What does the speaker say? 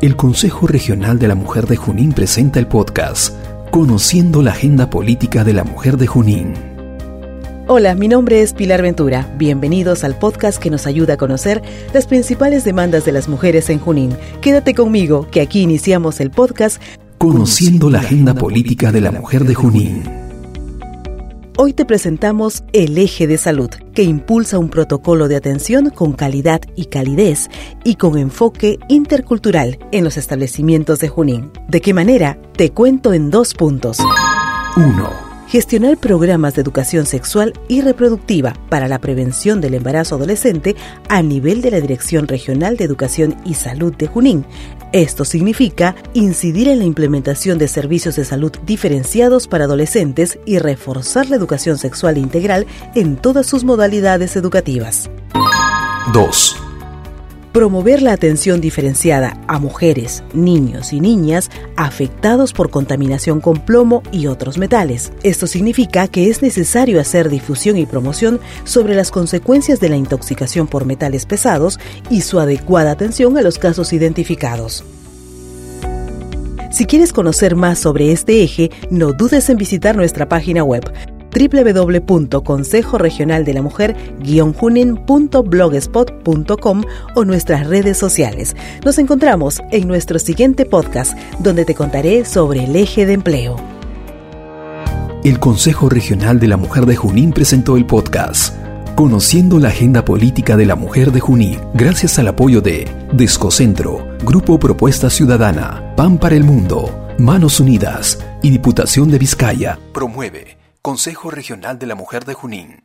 El Consejo Regional de la Mujer de Junín presenta el podcast Conociendo la Agenda Política de la Mujer de Junín. Hola, mi nombre es Pilar Ventura. Bienvenidos al podcast que nos ayuda a conocer las principales demandas de las mujeres en Junín. Quédate conmigo, que aquí iniciamos el podcast Conociendo la Agenda Política de la Mujer de Junín. Hoy te presentamos el eje de salud, que impulsa un protocolo de atención con calidad y calidez y con enfoque intercultural en los establecimientos de Junín. ¿De qué manera? Te cuento en dos puntos. 1 gestionar programas de educación sexual y reproductiva para la prevención del embarazo adolescente a nivel de la Dirección Regional de Educación y Salud de Junín. Esto significa incidir en la implementación de servicios de salud diferenciados para adolescentes y reforzar la educación sexual integral en todas sus modalidades educativas. 2 promover la atención diferenciada a mujeres, niños y niñas afectados por contaminación con plomo y otros metales. Esto significa que es necesario hacer difusión y promoción sobre las consecuencias de la intoxicación por metales pesados y su adecuada atención a los casos identificados. Si quieres conocer más sobre este eje, no dudes en visitar nuestra página web www.consejoregionaldelamujer-junin.blogspot.com o nuestras redes sociales. Nos encontramos en nuestro siguiente podcast, donde te contaré sobre el eje de empleo. El Consejo Regional de la Mujer de Junín presentó el podcast Conociendo la Agenda Política de la Mujer de Junín, gracias al apoyo de Descocentro, Grupo Propuesta Ciudadana, PAN para el Mundo, Manos Unidas y Diputación de Vizcaya. Promueve Consejo Regional de la Mujer de Junín.